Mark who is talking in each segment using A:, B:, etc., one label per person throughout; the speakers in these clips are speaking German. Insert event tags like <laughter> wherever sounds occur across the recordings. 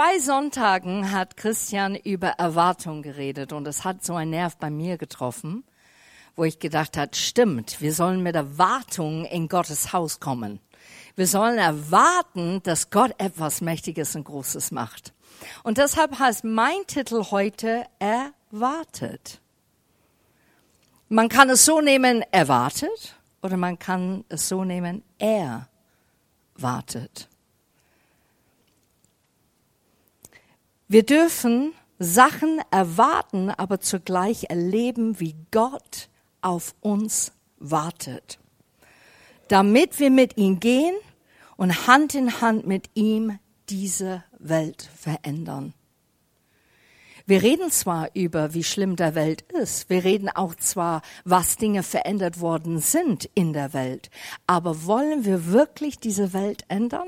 A: Zwei Sonntagen hat Christian über Erwartung geredet und es hat so einen Nerv bei mir getroffen, wo ich gedacht hat, stimmt, wir sollen mit Erwartung in Gottes Haus kommen. Wir sollen erwarten, dass Gott etwas Mächtiges und Großes macht. Und deshalb heißt mein Titel heute erwartet. Man kann es so nehmen, erwartet, oder man kann es so nehmen, er wartet. Wir dürfen Sachen erwarten, aber zugleich erleben, wie Gott auf uns wartet, damit wir mit ihm gehen und Hand in Hand mit ihm diese Welt verändern. Wir reden zwar über, wie schlimm der Welt ist, wir reden auch zwar, was Dinge verändert worden sind in der Welt, aber wollen wir wirklich diese Welt ändern?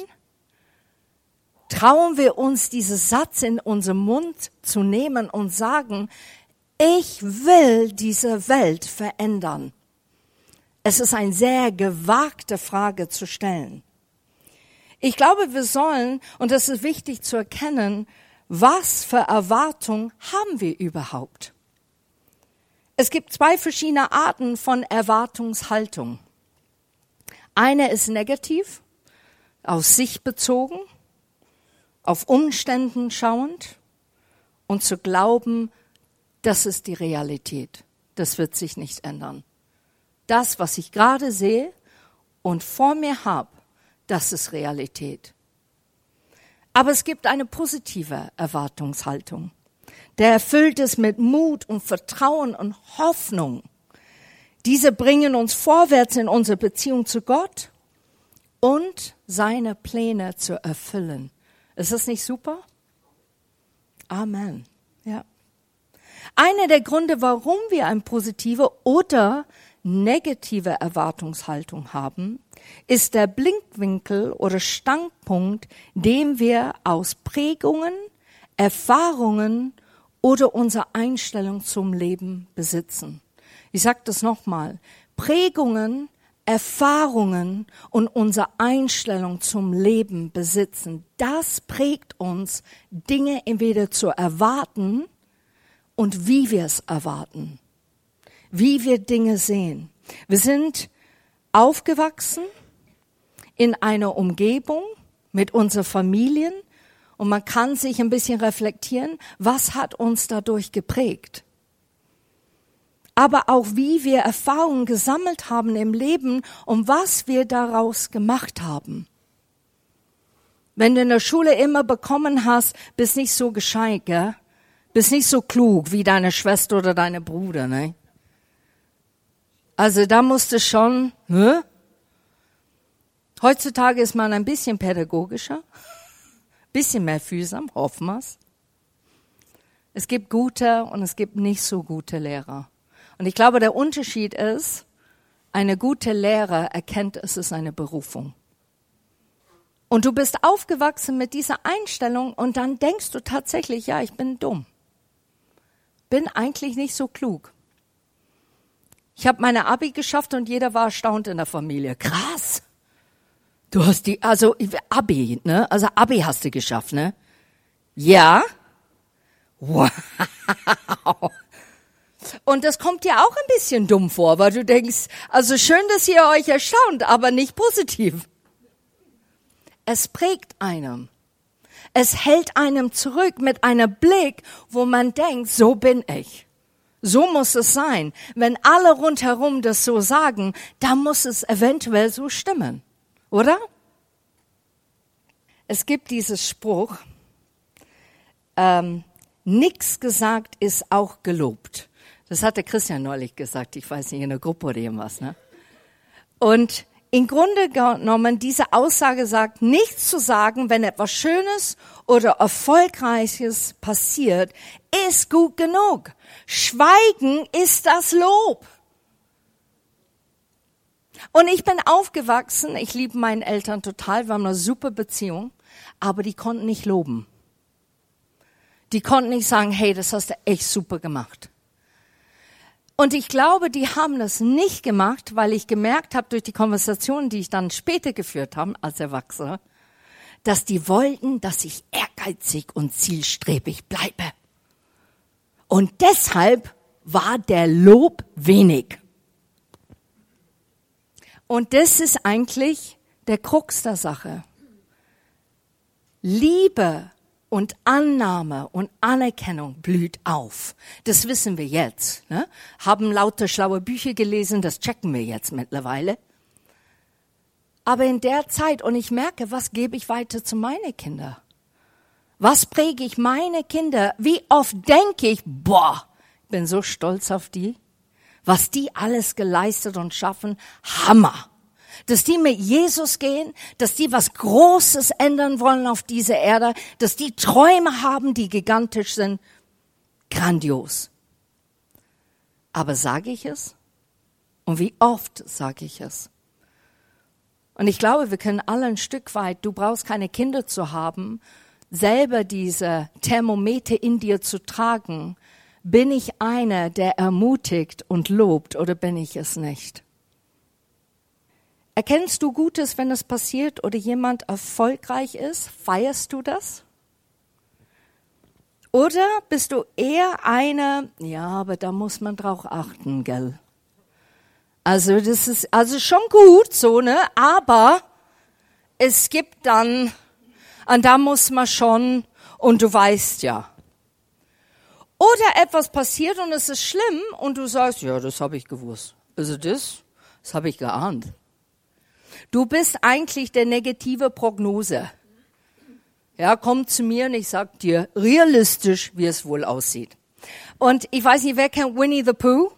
A: Trauen wir uns, diesen Satz in unserem Mund zu nehmen und sagen, ich will diese Welt verändern? Es ist eine sehr gewagte Frage zu stellen. Ich glaube, wir sollen, und das ist wichtig zu erkennen, was für Erwartung haben wir überhaupt? Es gibt zwei verschiedene Arten von Erwartungshaltung. Eine ist negativ, aus sich bezogen, auf Umständen schauend und zu glauben, das ist die Realität. Das wird sich nicht ändern. Das, was ich gerade sehe und vor mir habe, das ist Realität. Aber es gibt eine positive Erwartungshaltung. Der erfüllt es mit Mut und Vertrauen und Hoffnung. Diese bringen uns vorwärts in unsere Beziehung zu Gott und seine Pläne zu erfüllen. Ist das nicht super? Amen. Ja. Einer der Gründe, warum wir eine positive oder negative Erwartungshaltung haben, ist der Blinkwinkel oder Standpunkt, den wir aus Prägungen, Erfahrungen oder unserer Einstellung zum Leben besitzen. Ich sage das nochmal. Prägungen, Erfahrungen und unsere Einstellung zum Leben besitzen. Das prägt uns, Dinge entweder zu erwarten und wie wir es erwarten wie wir Dinge sehen. Wir sind aufgewachsen in einer Umgebung mit unseren Familien und man kann sich ein bisschen reflektieren, was hat uns dadurch geprägt. Aber auch wie wir Erfahrungen gesammelt haben im Leben und was wir daraus gemacht haben. Wenn du in der Schule immer bekommen hast, bist nicht so gescheit, gell? Bist nicht so klug wie deine Schwester oder deine Bruder, ne? Also da musste schon, hä? Heutzutage ist man ein bisschen pädagogischer, <laughs> bisschen mehr fühlsam, hoffen wir's. Es gibt gute und es gibt nicht so gute Lehrer. Und ich glaube, der Unterschied ist, eine gute Lehrer erkennt, es ist eine Berufung. Und du bist aufgewachsen mit dieser Einstellung und dann denkst du tatsächlich, ja, ich bin dumm. Bin eigentlich nicht so klug. Ich habe meine Abi geschafft und jeder war erstaunt in der Familie. Krass. Du hast die, also Abi, ne? Also Abi hast du geschafft, ne? Ja. Wow. Und das kommt dir auch ein bisschen dumm vor, weil du denkst, also schön, dass ihr euch erstaunt, aber nicht positiv. Es prägt einem. Es hält einem zurück mit einem Blick, wo man denkt, so bin ich. So muss es sein. Wenn alle rundherum das so sagen, dann muss es eventuell so stimmen, oder? Es gibt dieses Spruch, ähm, nichts gesagt ist auch gelobt. Das hatte Christian neulich gesagt, ich weiß nicht, in der Gruppe oder irgendwas. Ne? Und im Grunde genommen, diese Aussage sagt, nichts zu sagen, wenn etwas Schönes oder Erfolgreiches passiert, ist gut genug. Schweigen ist das Lob. Und ich bin aufgewachsen, ich liebe meinen Eltern total, wir haben eine super Beziehung, aber die konnten nicht loben. Die konnten nicht sagen, hey, das hast du echt super gemacht. Und ich glaube, die haben das nicht gemacht, weil ich gemerkt habe durch die Konversationen, die ich dann später geführt habe als Erwachsener, dass die wollten, dass ich Ehrgeiz ehrgeizig und zielstrebig bleibe. Und deshalb war der Lob wenig. Und das ist eigentlich der Krux der Sache. Liebe und Annahme und Anerkennung blüht auf. Das wissen wir jetzt. Ne? Haben lauter schlaue Bücher gelesen, das checken wir jetzt mittlerweile. Aber in der Zeit, und ich merke, was gebe ich weiter zu meinen Kindern? Was präge ich meine Kinder? Wie oft denke ich, boah, bin so stolz auf die, was die alles geleistet und schaffen, Hammer dass die mit Jesus gehen, dass die was Großes ändern wollen auf dieser Erde, dass die Träume haben, die gigantisch sind. Grandios. Aber sage ich es? Und wie oft sage ich es? Und ich glaube, wir können alle ein Stück weit, du brauchst keine Kinder zu haben, selber diese Thermometer in dir zu tragen. Bin ich einer, der ermutigt und lobt oder bin ich es nicht? Erkennst du Gutes, wenn es passiert oder jemand erfolgreich ist? Feierst du das? Oder bist du eher eine, ja, aber da muss man drauf achten, gell? Also das ist also schon gut so, ne? Aber es gibt dann, und da muss man schon, und du weißt ja. Oder etwas passiert und es ist schlimm und du sagst, ja, das habe ich gewusst. Also das, das habe ich geahnt. Du bist eigentlich der negative Prognose. Ja, komm zu mir und ich sag dir realistisch, wie es wohl aussieht. Und ich weiß nicht, wer kennt Winnie the Pooh?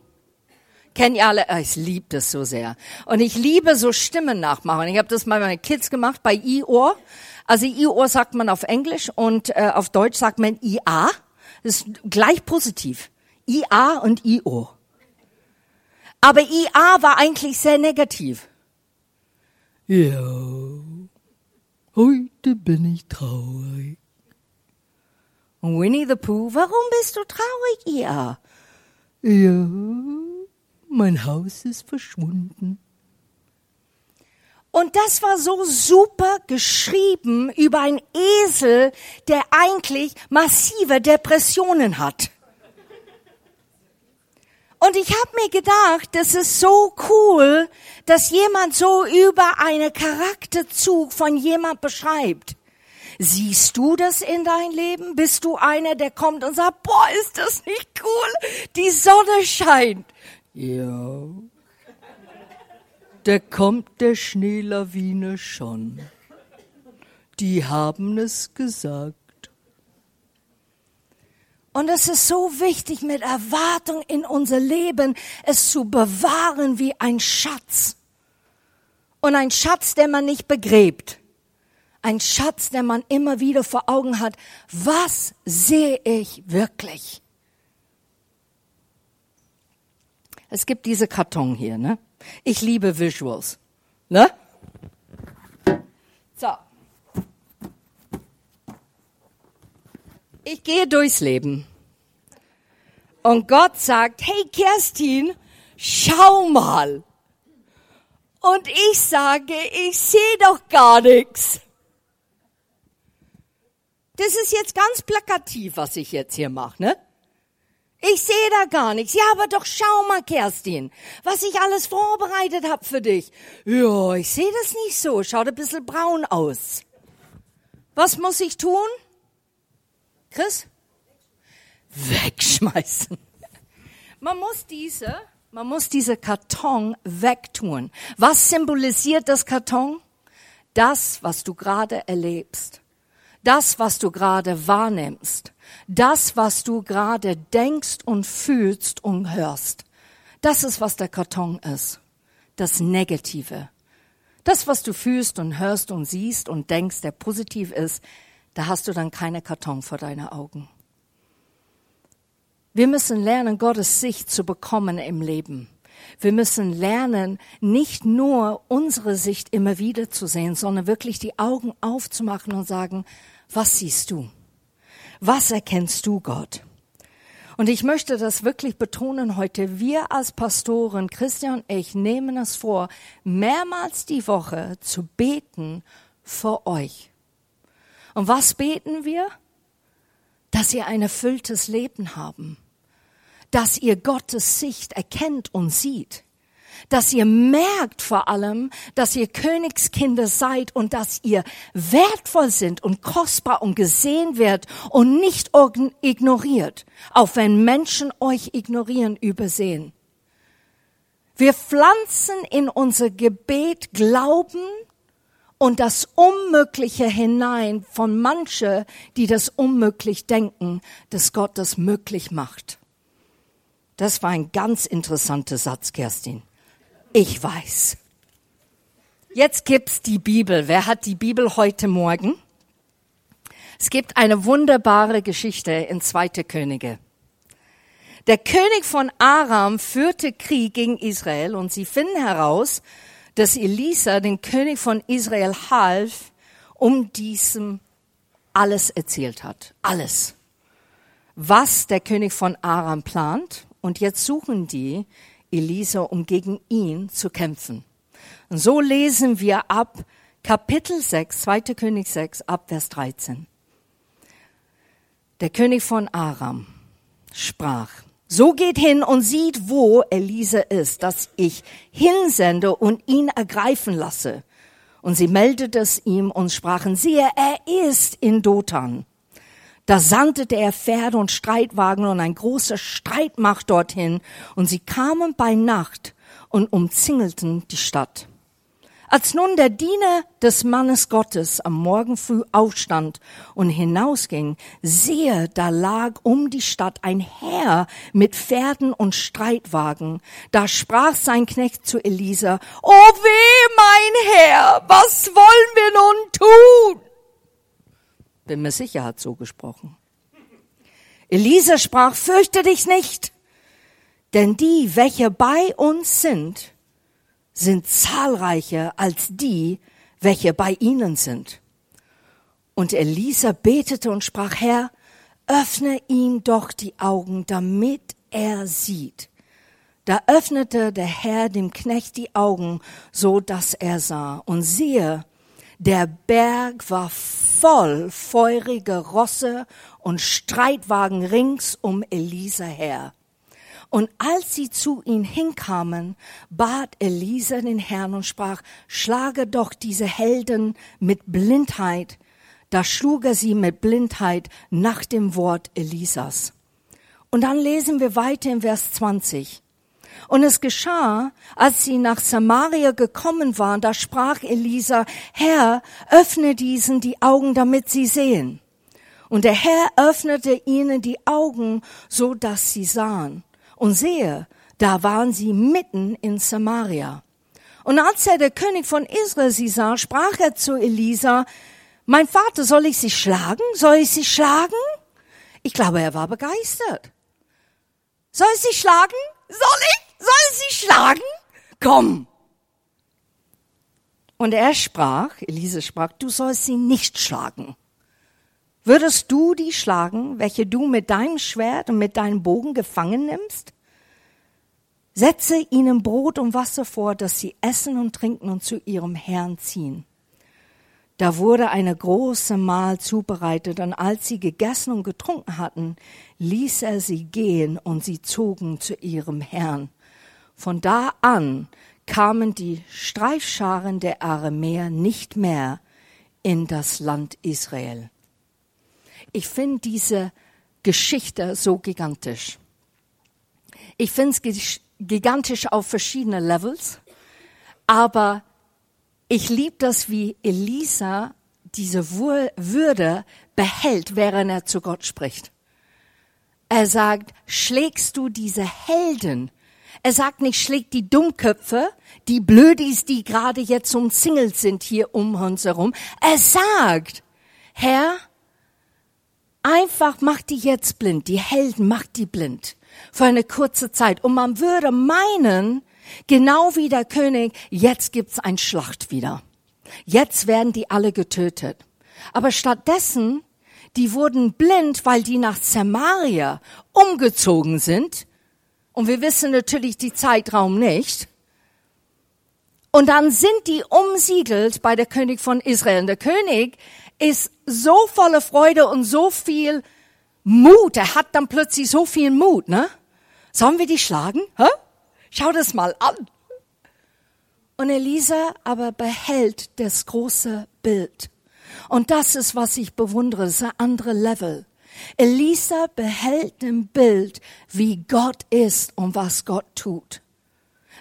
A: Kennen ihr alle? Ah, ich liebe das so sehr. Und ich liebe so Stimmen nachmachen. Ich habe das mal meinen Kids gemacht bei I-Ohr. Also I-Ohr sagt man auf Englisch und äh, auf Deutsch sagt man IA. Das ist gleich positiv. IA und I-Ohr. Aber IA war eigentlich sehr negativ. Ja, heute bin ich traurig. Und Winnie the Pooh, warum bist du traurig, ihr? Ja, mein Haus ist verschwunden. Und das war so super geschrieben über einen Esel, der eigentlich massive Depressionen hat. Und ich habe mir gedacht, das ist so cool, dass jemand so über einen Charakterzug von jemand beschreibt. Siehst du das in dein Leben? Bist du einer, der kommt und sagt, boah, ist das nicht cool? Die Sonne scheint. Ja. Da kommt der Schneelawine schon. Die haben es gesagt. Und es ist so wichtig, mit Erwartung in unser Leben es zu bewahren wie ein Schatz. Und ein Schatz, der man nicht begräbt. Ein Schatz, der man immer wieder vor Augen hat. Was sehe ich wirklich? Es gibt diese Karton hier, ne? Ich liebe Visuals, ne? So. Ich gehe durchs Leben. Und Gott sagt, hey Kerstin, schau mal. Und ich sage, ich sehe doch gar nichts. Das ist jetzt ganz plakativ, was ich jetzt hier mache, ne? Ich sehe da gar nichts. Ja, aber doch schau mal, Kerstin, was ich alles vorbereitet habe für dich. Ja, ich sehe das nicht so. Schaut ein bisschen braun aus. Was muss ich tun? Chris? Wegschmeißen. Man muss diese, man muss diese Karton wegtun. Was symbolisiert das Karton? Das, was du gerade erlebst. Das, was du gerade wahrnimmst. Das, was du gerade denkst und fühlst und hörst. Das ist, was der Karton ist. Das Negative. Das, was du fühlst und hörst und siehst und denkst, der positiv ist, da hast du dann keine Karton vor deinen Augen. Wir müssen lernen, Gottes Sicht zu bekommen im Leben. Wir müssen lernen, nicht nur unsere Sicht immer wieder zu sehen, sondern wirklich die Augen aufzumachen und sagen, was siehst du? Was erkennst du, Gott? Und ich möchte das wirklich betonen heute. Wir als Pastoren, Christian und ich, nehmen es vor, mehrmals die Woche zu beten für euch Und was beten wir? Dass sie ein erfülltes Leben haben, dass ihr Gottes Sicht erkennt und sieht, dass ihr merkt vor allem, dass ihr Königskinder seid und dass ihr wertvoll sind und kostbar und gesehen wird und nicht ignoriert, auch wenn Menschen euch ignorieren, übersehen. Wir pflanzen in unser Gebet Glauben und das Unmögliche hinein von manche, die das unmöglich denken, dass Gott das möglich macht. Das war ein ganz interessanter Satz, Kerstin. Ich weiß. Jetzt gibt's die Bibel. Wer hat die Bibel heute Morgen? Es gibt eine wunderbare Geschichte in Zweite Könige. Der König von Aram führte Krieg gegen Israel und sie finden heraus, dass Elisa den König von Israel half, um diesem alles erzählt hat. Alles. Was der König von Aram plant. Und jetzt suchen die Elisa, um gegen ihn zu kämpfen. Und so lesen wir ab Kapitel 6, 2. König 6, ab Vers 13. Der König von Aram sprach, so geht hin und sieht, wo Elise ist, dass ich hinsende und ihn ergreifen lasse. Und sie meldete es ihm und sprachen, siehe, er ist in Dothan. Da sandte er Pferde und Streitwagen und ein großer Streitmacht dorthin, und sie kamen bei Nacht und umzingelten die Stadt. Als nun der Diener des Mannes Gottes am Morgen früh aufstand und hinausging, siehe, da lag um die Stadt ein Herr mit Pferden und Streitwagen. Da sprach sein Knecht zu Elisa, O weh, mein Herr, was wollen wir nun tun? Bin mir sicher, er hat so gesprochen. Elisa sprach, fürchte dich nicht, denn die, welche bei uns sind, sind zahlreicher als die, welche bei ihnen sind. Und Elisa betete und sprach, Herr, öffne ihm doch die Augen, damit er sieht. Da öffnete der Herr dem Knecht die Augen, so dass er sah. Und siehe, der Berg war voll feurige Rosse und Streitwagen rings um Elisa her. Und als sie zu ihm hinkamen, bat Elisa den Herrn und sprach, schlage doch diese Helden mit Blindheit. Da schlug er sie mit Blindheit nach dem Wort Elisas. Und dann lesen wir weiter in Vers 20. Und es geschah, als sie nach Samaria gekommen waren, da sprach Elisa, Herr, öffne diesen die Augen, damit sie sehen. Und der Herr öffnete ihnen die Augen, so dass sie sahen. Und sehe, da waren sie mitten in Samaria. Und als er der König von Israel sie sah, sprach er zu Elisa, mein Vater, soll ich sie schlagen? Soll ich sie schlagen? Ich glaube, er war begeistert. Soll ich sie schlagen? Soll ich? Soll ich sie schlagen? Komm. Und er sprach, Elisa sprach, du sollst sie nicht schlagen. Würdest du die schlagen, welche du mit deinem Schwert und mit deinem Bogen gefangen nimmst? Setze ihnen Brot und Wasser vor, dass sie essen und trinken und zu ihrem Herrn ziehen. Da wurde eine große Mahl zubereitet, und als sie gegessen und getrunken hatten, ließ er sie gehen, und sie zogen zu ihrem Herrn. Von da an kamen die Streifscharen der Aramäer nicht mehr in das Land Israel. Ich finde diese Geschichte so gigantisch. Ich finde es gigantisch auf verschiedene Levels, aber ich liebe das, wie Elisa diese Würde behält, während er zu Gott spricht. Er sagt, schlägst du diese Helden? Er sagt nicht, schlägt die Dummköpfe, die Blödis, die gerade jetzt umzingelt sind hier um uns herum. Er sagt, Herr, einfach mach die jetzt blind, die Helden mach die blind für eine kurze Zeit. Und man würde meinen, genau wie der König, jetzt gibt's ein Schlacht wieder. Jetzt werden die alle getötet. Aber stattdessen, die wurden blind, weil die nach Samaria umgezogen sind. Und wir wissen natürlich die Zeitraum nicht. Und dann sind die umsiedelt bei der König von Israel. Und der König ist so voller Freude und so viel Mut. Er hat dann plötzlich so viel Mut, ne? Sollen wir die schlagen? Hä? Schau das mal an. Und Elisa aber behält das große Bild. Und das ist, was ich bewundere, das ist ein anderes Level. Elisa behält im Bild, wie Gott ist und was Gott tut.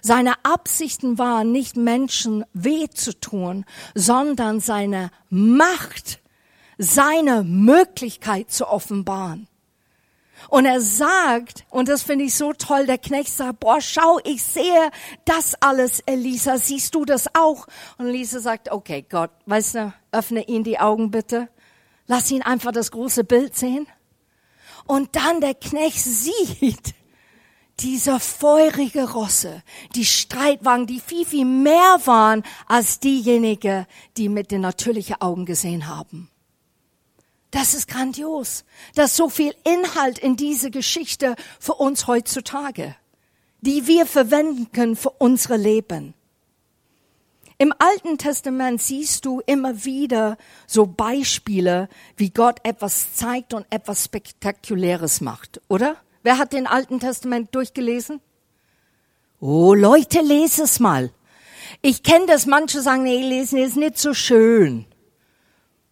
A: Seine Absichten waren nicht Menschen weh zu tun, sondern seine Macht, seine Möglichkeit zu offenbaren. Und er sagt, und das finde ich so toll, der Knecht sagt, boah, schau, ich sehe das alles, Elisa, siehst du das auch? Und Elisa sagt, okay, Gott, weißt du, öffne ihn die Augen bitte. Lass ihn einfach das große Bild sehen. Und dann der Knecht <laughs> sieht diese feurige Rosse, die Streitwagen, die viel, viel mehr waren als diejenigen, die mit den natürlichen Augen gesehen haben. Das ist grandios. Da ist so viel Inhalt in diese Geschichte für uns heutzutage, die wir verwenden können für unsere Leben. Im Alten Testament siehst du immer wieder so Beispiele, wie Gott etwas zeigt und etwas Spektakuläres macht, oder? Wer hat den Alten Testament durchgelesen? Oh, Leute, lese es mal. Ich kenne das, manche sagen, nee, lesen ist nicht so schön.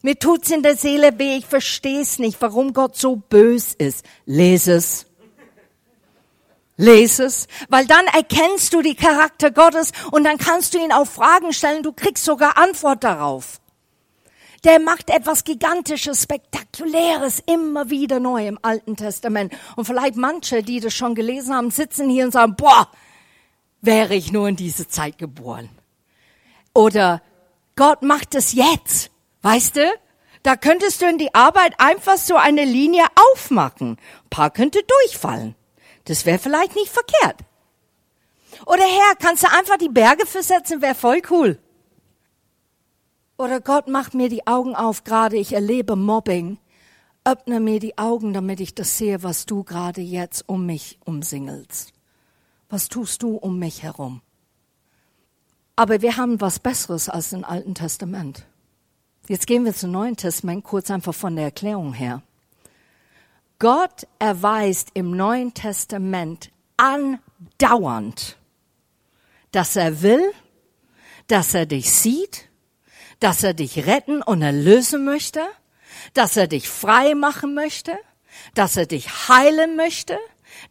A: Mir tut's in der Seele weh, ich versteh's nicht, warum Gott so bös ist. Lese es. Lese es, weil dann erkennst du die Charakter Gottes und dann kannst du ihn auch Fragen stellen, du kriegst sogar Antwort darauf. Der macht etwas Gigantisches, Spektakuläres immer wieder neu im Alten Testament. Und vielleicht manche, die das schon gelesen haben, sitzen hier und sagen, boah, wäre ich nur in diese Zeit geboren. Oder Gott macht es jetzt. Weißt du? Da könntest du in die Arbeit einfach so eine Linie aufmachen. Ein paar könnte durchfallen. Das wäre vielleicht nicht verkehrt. Oder Herr, kannst du einfach die Berge versetzen, wäre voll cool. Oder Gott macht mir die Augen auf, gerade ich erlebe Mobbing. Öffne mir die Augen, damit ich das sehe, was du gerade jetzt um mich umsingelst. Was tust du um mich herum? Aber wir haben was Besseres als im Alten Testament. Jetzt gehen wir zum Neuen Testament, kurz einfach von der Erklärung her. Gott erweist im Neuen Testament andauernd, dass er will, dass er dich sieht, dass er dich retten und erlösen möchte, dass er dich frei machen möchte, dass er dich heilen möchte,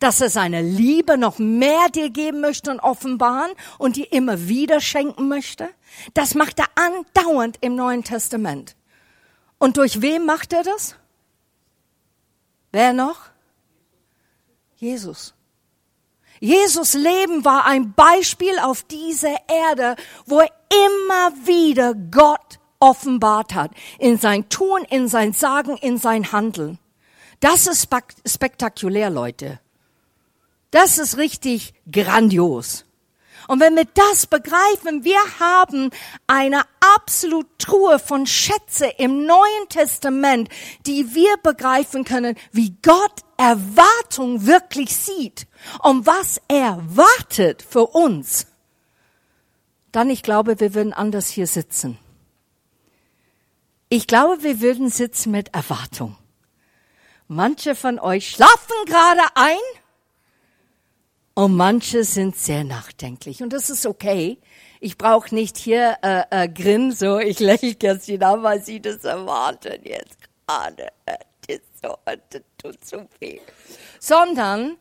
A: dass er seine Liebe noch mehr dir geben möchte und offenbaren und dir immer wieder schenken möchte. Das macht er andauernd im Neuen Testament. Und durch wem macht er das? Wer noch? Jesus. Jesus Leben war ein Beispiel auf dieser Erde, wo er immer wieder Gott offenbart hat. In sein Tun, in sein Sagen, in sein Handeln. Das ist spektakulär, Leute. Das ist richtig grandios. Und wenn wir das begreifen, wir haben eine absolut Truhe von Schätze im Neuen Testament, die wir begreifen können, wie Gott Erwartung wirklich sieht und was er wartet für uns, dann ich glaube, wir würden anders hier sitzen. Ich glaube, wir würden sitzen mit Erwartung. Manche von euch schlafen gerade ein und manche sind sehr nachdenklich. Und das ist okay. Ich brauche nicht hier äh, äh, Grin, so ich lächle Kerstin an, weil sie das erwarten jetzt gerade. Das, so, das tut so viel. Sondern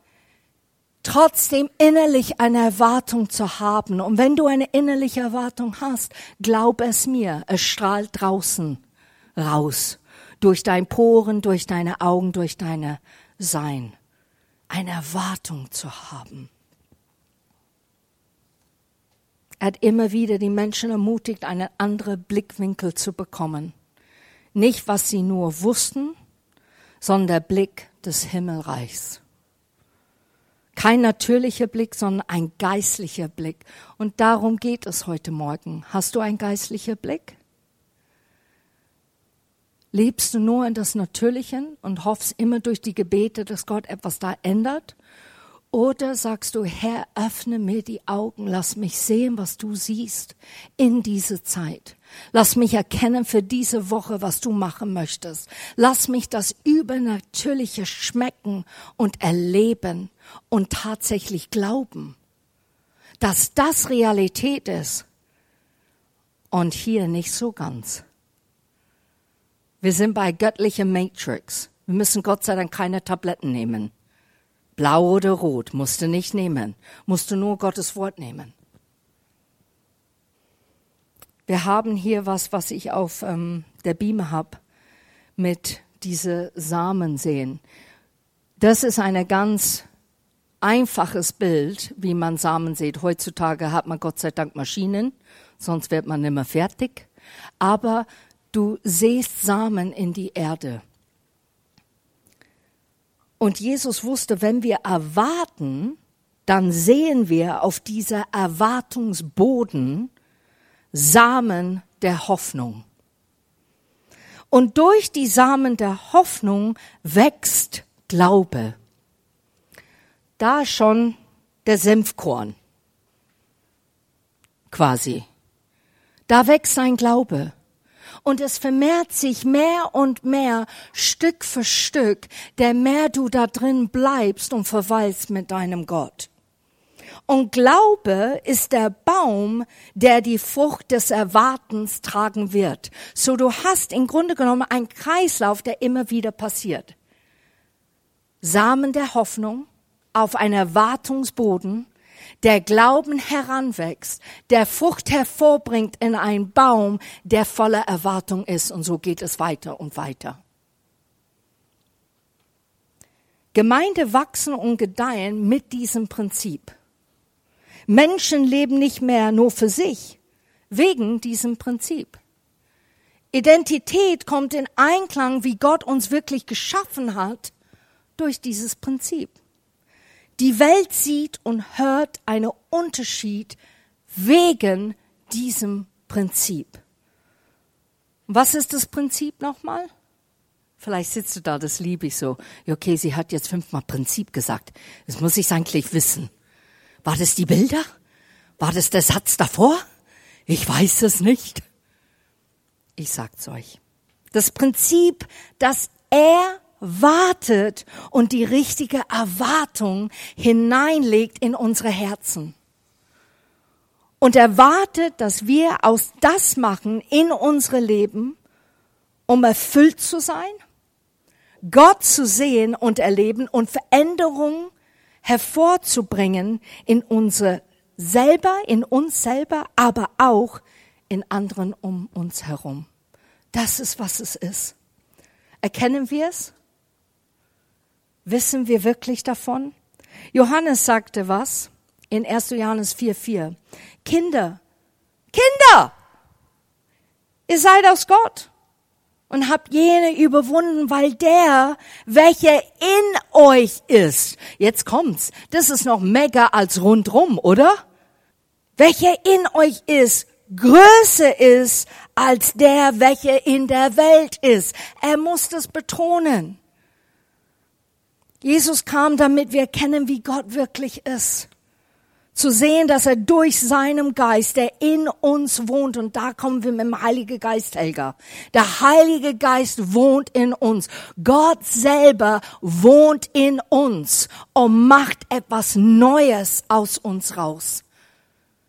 A: trotzdem innerlich eine Erwartung zu haben. Und wenn du eine innerliche Erwartung hast, glaub es mir, es strahlt draußen raus. Durch dein Poren, durch deine Augen, durch deine Sein eine Erwartung zu haben. Er hat immer wieder die Menschen ermutigt, einen anderen Blickwinkel zu bekommen. Nicht, was sie nur wussten, sondern der Blick des Himmelreichs. Kein natürlicher Blick, sondern ein geistlicher Blick. Und darum geht es heute Morgen. Hast du einen geistlichen Blick? Lebst du nur in das Natürliche und hoffst immer durch die Gebete, dass Gott etwas da ändert? Oder sagst du, Herr, öffne mir die Augen, lass mich sehen, was du siehst in diese Zeit. Lass mich erkennen für diese Woche, was du machen möchtest. Lass mich das Übernatürliche schmecken und erleben und tatsächlich glauben, dass das Realität ist und hier nicht so ganz. Wir sind bei göttlicher Matrix. Wir müssen Gott sei Dank keine Tabletten nehmen. Blau oder rot musst du nicht nehmen, musst du nur Gottes Wort nehmen. Wir haben hier was, was ich auf ähm, der Beamer habe, mit diese Samen sehen. Das ist ein ganz einfaches Bild, wie man Samen sieht. Heutzutage hat man Gott sei Dank Maschinen, sonst wird man nicht mehr fertig. Aber du siehst Samen in die Erde. Und Jesus wusste, wenn wir erwarten, dann sehen wir auf dieser Erwartungsboden Samen der Hoffnung. Und durch die Samen der Hoffnung wächst Glaube. Da schon der Senfkorn. Quasi. Da wächst sein Glaube und es vermehrt sich mehr und mehr Stück für Stück, der mehr du da drin bleibst und verweilst mit deinem Gott. Und Glaube ist der Baum, der die Frucht des Erwartens tragen wird. So du hast im Grunde genommen einen Kreislauf, der immer wieder passiert. Samen der Hoffnung auf einen Erwartungsboden, der Glauben heranwächst, der Frucht hervorbringt in einen Baum, der voller Erwartung ist. Und so geht es weiter und weiter. Gemeinde wachsen und gedeihen mit diesem Prinzip. Menschen leben nicht mehr nur für sich, wegen diesem Prinzip. Identität kommt in Einklang, wie Gott uns wirklich geschaffen hat, durch dieses Prinzip. Die Welt sieht und hört einen Unterschied wegen diesem Prinzip. Was ist das Prinzip nochmal? Vielleicht sitzt du da, das liebe ich so. Okay, sie hat jetzt fünfmal Prinzip gesagt. Das muss ich eigentlich wissen. War das die Bilder? War das der Satz davor? Ich weiß es nicht. Ich sag's euch. Das Prinzip, dass er wartet und die richtige Erwartung hineinlegt in unsere Herzen. Und erwartet, dass wir aus das machen in unsere Leben, um erfüllt zu sein, Gott zu sehen und erleben und Veränderungen hervorzubringen in unsere selber, in uns selber, aber auch in anderen um uns herum. Das ist, was es ist. Erkennen wir es? Wissen wir wirklich davon? Johannes sagte was in 1. Johannes 4,4. Kinder, Kinder, ihr seid aus Gott und habt jene überwunden, weil der, welcher in euch ist, jetzt kommt's, das ist noch mega als rundrum, oder? Welcher in euch ist, größer ist als der, welcher in der Welt ist. Er muss das betonen. Jesus kam, damit wir erkennen, wie Gott wirklich ist. Zu sehen, dass er durch seinem Geist, der in uns wohnt, und da kommen wir mit dem Heiligen Geist, Helga. Der Heilige Geist wohnt in uns. Gott selber wohnt in uns und macht etwas Neues aus uns raus.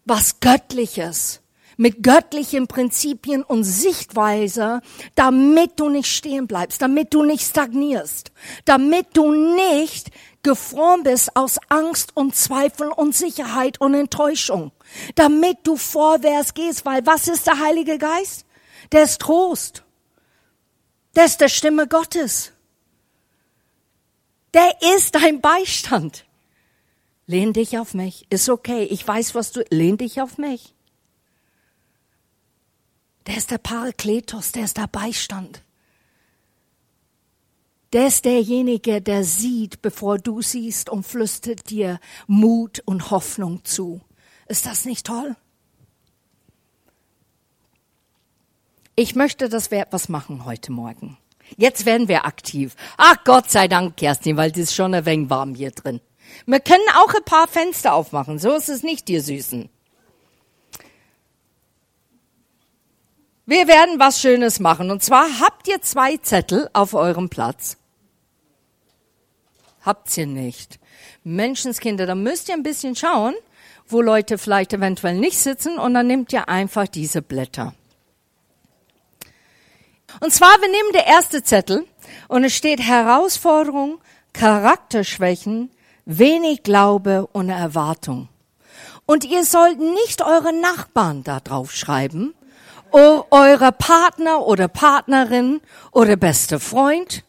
A: Was Göttliches mit göttlichen Prinzipien und Sichtweise, damit du nicht stehen bleibst, damit du nicht stagnierst, damit du nicht geformt bist aus Angst und Zweifel und Sicherheit und Enttäuschung, damit du vorwärts gehst, weil was ist der Heilige Geist? Der ist Trost. Der ist der Stimme Gottes. Der ist dein Beistand. Lehn dich auf mich. Ist okay. Ich weiß, was du, lehn dich auf mich. Der ist der Parakletos, der ist der Beistand. Der ist derjenige, der sieht, bevor du siehst und flüstert dir Mut und Hoffnung zu. Ist das nicht toll? Ich möchte, dass wir etwas machen heute Morgen. Jetzt werden wir aktiv. Ach Gott sei Dank, Kerstin, weil es ist schon ein wenig warm hier drin. Wir können auch ein paar Fenster aufmachen, so ist es nicht, ihr Süßen. Wir werden was Schönes machen. Und zwar habt ihr zwei Zettel auf eurem Platz. Habt ihr nicht. Menschenskinder, da müsst ihr ein bisschen schauen, wo Leute vielleicht eventuell nicht sitzen und dann nehmt ihr einfach diese Blätter. Und zwar, wir nehmen der erste Zettel und es steht Herausforderung, Charakterschwächen, wenig Glaube und Erwartung. Und ihr sollt nicht eure Nachbarn da drauf schreiben, eure Partner oder Partnerin oder beste Freund.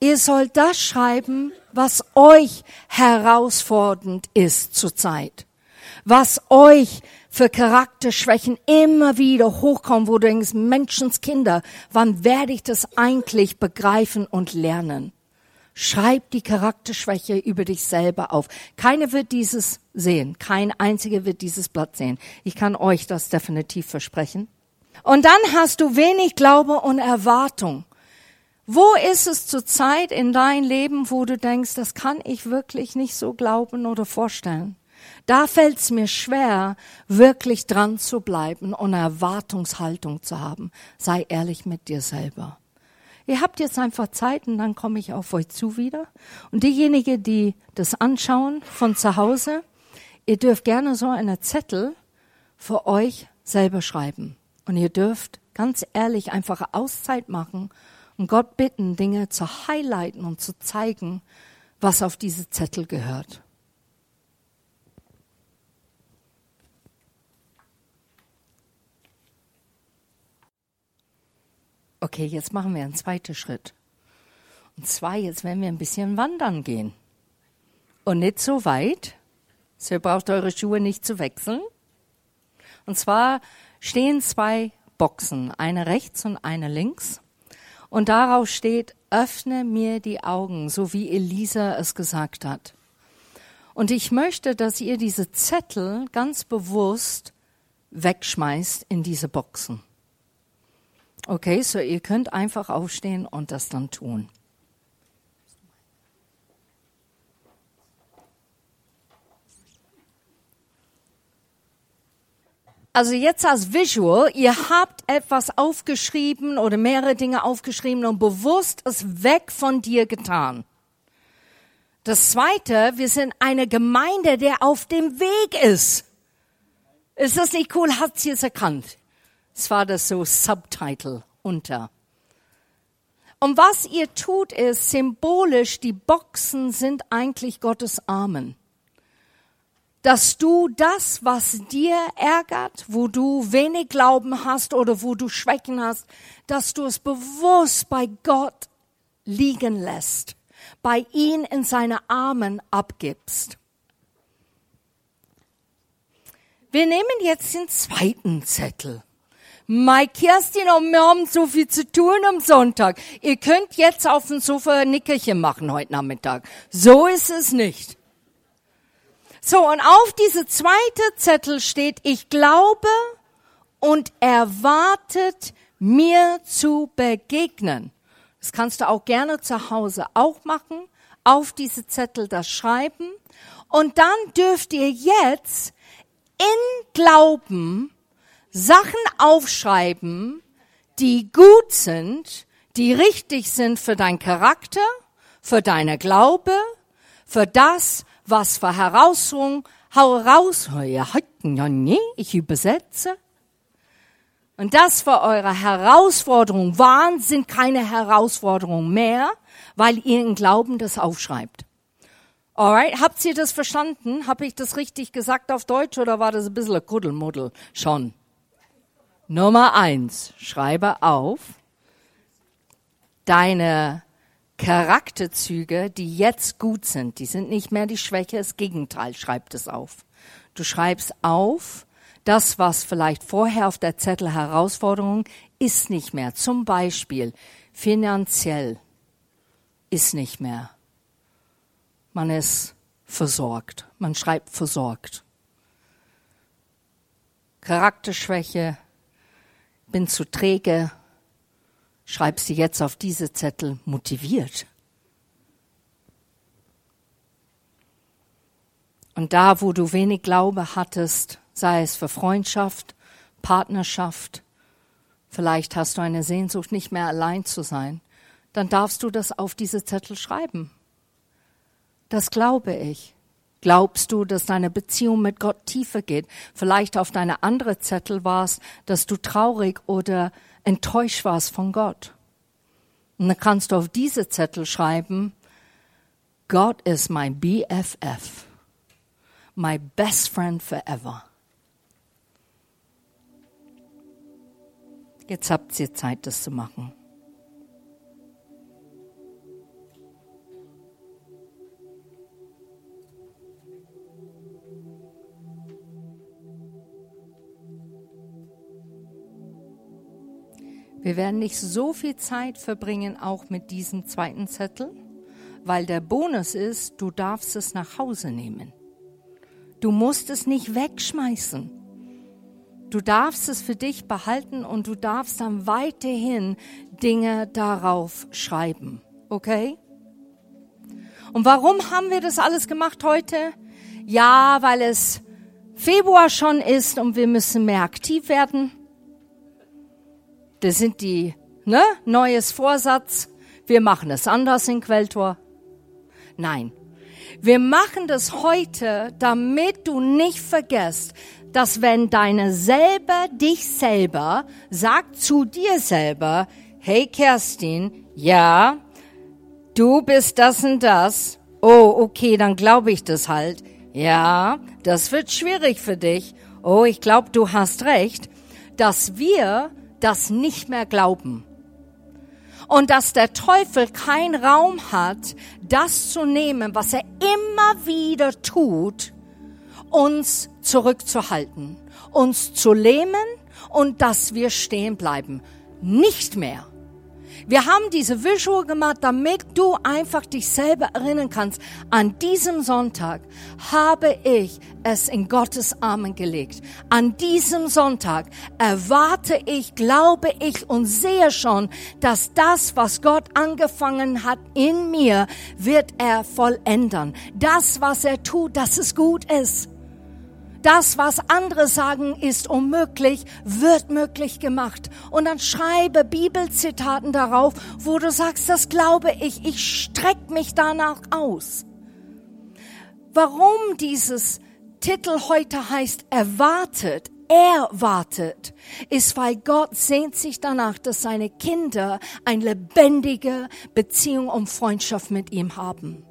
A: Ihr sollt das schreiben, was euch herausfordernd ist zurzeit. Was euch für Charakterschwächen immer wieder hochkommen, wo du denkst, Menschenskinder, wann werde ich das eigentlich begreifen und lernen? Schreib die Charakterschwäche über dich selber auf. Keiner wird dieses sehen. Kein einziger wird dieses Blatt sehen. Ich kann euch das definitiv versprechen. Und dann hast du wenig Glaube und Erwartung. Wo ist es zurzeit in dein Leben, wo du denkst, das kann ich wirklich nicht so glauben oder vorstellen? Da fällt es mir schwer, wirklich dran zu bleiben und Erwartungshaltung zu haben. Sei ehrlich mit dir selber. Ihr habt jetzt einfach Zeit und dann komme ich auf euch zu wieder. Und diejenigen, die das anschauen von zu Hause, ihr dürft gerne so eine Zettel für euch selber schreiben. Und ihr dürft ganz ehrlich einfach Auszeit machen und Gott bitten, Dinge zu highlighten und zu zeigen, was auf diese Zettel gehört. Okay, jetzt machen wir einen zweiten Schritt. Und zwar, jetzt werden wir ein bisschen wandern gehen. Und nicht so weit. So ihr braucht eure Schuhe nicht zu wechseln. Und zwar stehen zwei Boxen, eine rechts und eine links. Und darauf steht, öffne mir die Augen, so wie Elisa es gesagt hat. Und ich möchte, dass ihr diese Zettel ganz bewusst wegschmeißt in diese Boxen. Okay, so ihr könnt einfach aufstehen und das dann tun. Also jetzt als Visual, ihr habt etwas aufgeschrieben oder mehrere Dinge aufgeschrieben und bewusst es weg von dir getan. Das zweite, wir sind eine Gemeinde, der auf dem Weg ist. Ist das nicht cool? Hat sie es erkannt? Es war das so Subtitle unter. Und was ihr tut, ist symbolisch, die Boxen sind eigentlich Gottes Armen. Dass du das, was dir ärgert, wo du wenig Glauben hast oder wo du Schwächen hast, dass du es bewusst bei Gott liegen lässt, bei ihm in seine Armen abgibst. Wir nehmen jetzt den zweiten Zettel. Mai Kerstin und wir haben so viel zu tun am Sonntag. Ihr könnt jetzt auf dem Sofa ein Nickerchen machen heute Nachmittag. So ist es nicht. So, und auf diese zweite Zettel steht, ich glaube und erwartet mir zu begegnen. Das kannst du auch gerne zu Hause auch machen. Auf diese Zettel das schreiben. Und dann dürft ihr jetzt in Glauben Sachen aufschreiben, die gut sind, die richtig sind für dein Charakter, für deine Glaube, für das, was für Herausforderungen, heraus, ich übersetze. Und das für eure Herausforderungen waren, sind keine Herausforderungen mehr, weil ihr im Glauben das aufschreibt. Alright, habt ihr das verstanden? Habe ich das richtig gesagt auf Deutsch oder war das ein bisschen ein Kuddelmuddel schon? Nummer eins, schreibe auf deine Charakterzüge, die jetzt gut sind. Die sind nicht mehr die Schwäche, das Gegenteil, schreib es auf. Du schreibst auf, das, was vielleicht vorher auf der Zettel Herausforderung ist nicht mehr. Zum Beispiel finanziell ist nicht mehr. Man ist versorgt. Man schreibt versorgt. Charakterschwäche bin zu träge, schreib sie jetzt auf diese Zettel motiviert. Und da, wo du wenig Glaube hattest, sei es für Freundschaft, Partnerschaft, vielleicht hast du eine Sehnsucht, nicht mehr allein zu sein, dann darfst du das auf diese Zettel schreiben. Das glaube ich. Glaubst du, dass deine Beziehung mit Gott tiefer geht? Vielleicht auf deine andere Zettel warst, dass du traurig oder enttäuscht warst von Gott. Und dann kannst du auf diese Zettel schreiben, Gott ist mein BFF, my best friend forever. Jetzt habt ihr Zeit, das zu machen. Wir werden nicht so viel Zeit verbringen, auch mit diesem zweiten Zettel, weil der Bonus ist, du darfst es nach Hause nehmen. Du musst es nicht wegschmeißen. Du darfst es für dich behalten und du darfst dann weiterhin Dinge darauf schreiben. Okay? Und warum haben wir das alles gemacht heute? Ja, weil es Februar schon ist und wir müssen mehr aktiv werden. Das sind die, ne, neues Vorsatz. Wir machen es anders in Quelltor. Nein. Wir machen das heute, damit du nicht vergisst, dass wenn deine selber dich selber sagt zu dir selber, hey Kerstin, ja, du bist das und das. Oh, okay, dann glaube ich das halt. Ja, das wird schwierig für dich. Oh, ich glaube, du hast recht, dass wir das nicht mehr glauben. Und dass der Teufel keinen Raum hat, das zu nehmen, was er immer wieder tut, uns zurückzuhalten, uns zu lähmen und dass wir stehen bleiben. Nicht mehr. Wir haben diese Visual gemacht, damit du einfach dich selber erinnern kannst. An diesem Sonntag habe ich es in Gottes Armen gelegt. An diesem Sonntag erwarte ich, glaube ich und sehe schon, dass das, was Gott angefangen hat in mir, wird er vollendern. Das, was er tut, dass es gut ist. Das, was andere sagen, ist unmöglich, wird möglich gemacht. Und dann schreibe Bibelzitaten darauf, wo du sagst, das glaube ich, ich streck mich danach aus. Warum dieses Titel heute heißt erwartet, er wartet, ist, weil Gott sehnt sich danach, dass seine Kinder eine lebendige Beziehung und Freundschaft mit ihm haben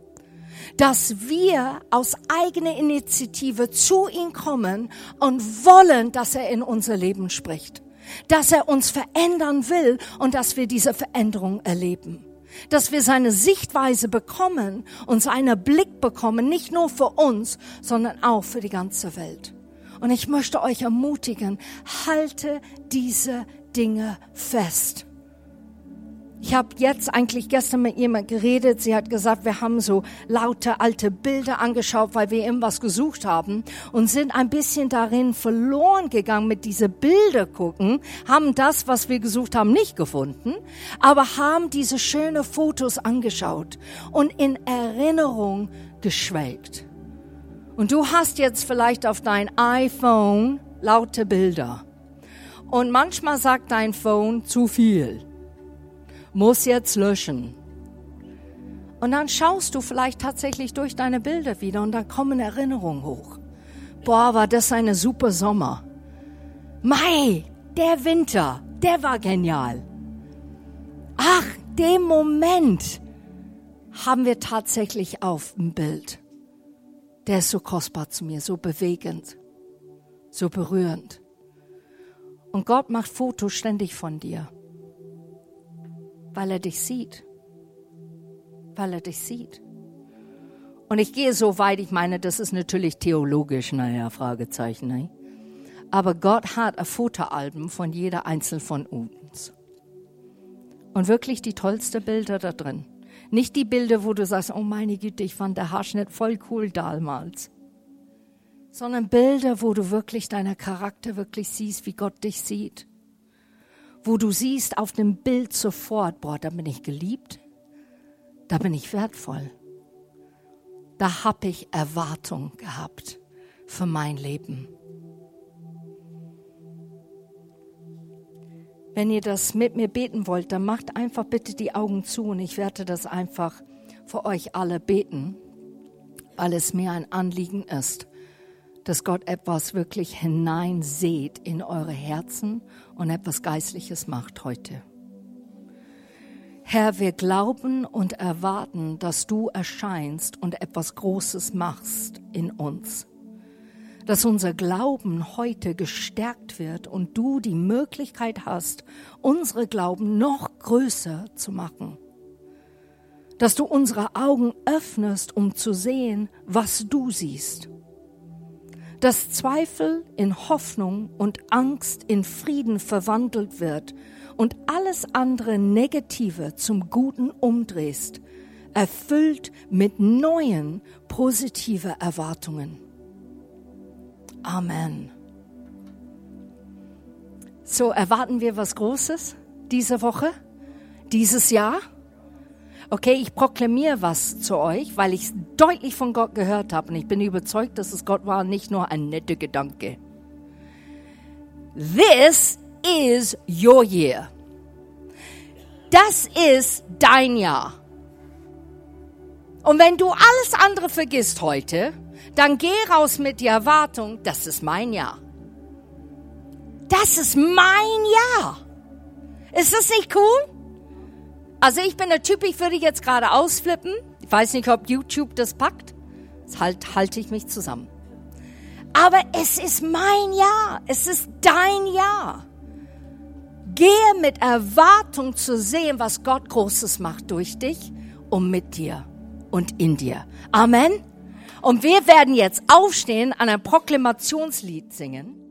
A: dass wir aus eigener Initiative zu ihm kommen und wollen, dass er in unser Leben spricht, dass er uns verändern will und dass wir diese Veränderung erleben dass wir seine Sichtweise bekommen und seinen Blick bekommen, nicht nur für uns, sondern auch für die ganze Welt. Und ich möchte euch ermutigen, halte diese Dinge fest. Ich habe jetzt eigentlich gestern mit jemand geredet. Sie hat gesagt, wir haben so laute alte Bilder angeschaut, weil wir irgendwas gesucht haben und sind ein bisschen darin verloren gegangen mit diese Bilder gucken, haben das, was wir gesucht haben, nicht gefunden, aber haben diese schöne Fotos angeschaut und in Erinnerung geschwelgt. Und du hast jetzt vielleicht auf dein iPhone laute Bilder. Und manchmal sagt dein Phone zu viel muss jetzt löschen. Und dann schaust du vielleicht tatsächlich durch deine Bilder wieder und dann kommen Erinnerungen hoch. Boah, war das eine super Sommer. Mai, der Winter, der war genial. Ach, den Moment haben wir tatsächlich auf dem Bild. Der ist so kostbar zu mir, so bewegend, so berührend. Und Gott macht Fotos ständig von dir weil er dich sieht. Weil er dich sieht. Und ich gehe so weit, ich meine, das ist natürlich theologisch, naja, Fragezeichen. Ne? Aber Gott hat ein Fotoalbum von jeder einzelnen von uns. Und wirklich die tollsten Bilder da drin. Nicht die Bilder, wo du sagst, oh meine Güte, ich fand der Haarschnitt voll cool damals. Sondern Bilder, wo du wirklich deinen Charakter wirklich siehst, wie Gott dich sieht wo du siehst auf dem Bild sofort, boah, da bin ich geliebt, da bin ich wertvoll. da habe ich Erwartung gehabt für mein Leben. Wenn ihr das mit mir beten wollt, dann macht einfach bitte die Augen zu und ich werde das einfach für euch alle beten, weil es mir ein Anliegen ist, dass Gott etwas wirklich hineinseht in eure Herzen und etwas Geistliches macht heute. Herr, wir glauben und erwarten, dass du erscheinst und etwas Großes machst in uns. Dass unser Glauben heute gestärkt wird und du die Möglichkeit hast, unsere Glauben noch größer zu machen. Dass du unsere Augen öffnest, um zu sehen, was du siehst dass Zweifel in Hoffnung und Angst in Frieden verwandelt wird und alles andere Negative zum Guten umdrehst, erfüllt mit neuen positive Erwartungen. Amen. So erwarten wir was Großes diese Woche, dieses Jahr. Okay, ich proklamiere was zu euch, weil ich es deutlich von Gott gehört habe und ich bin überzeugt, dass es Gott war, nicht nur ein netter Gedanke. This is your year. Das ist dein Jahr. Und wenn du alles andere vergisst heute, dann geh raus mit der Erwartung, das ist mein Jahr. Das ist mein Jahr. Ist das nicht cool? Also ich bin der Typ, ich würde jetzt gerade ausflippen. Ich weiß nicht, ob YouTube das packt. Das halt, halte ich mich zusammen. Aber es ist mein Jahr. Es ist dein Jahr. Gehe mit Erwartung zu sehen, was Gott Großes macht durch dich und mit dir und in dir. Amen. Und wir werden jetzt aufstehen, an ein Proklamationslied singen.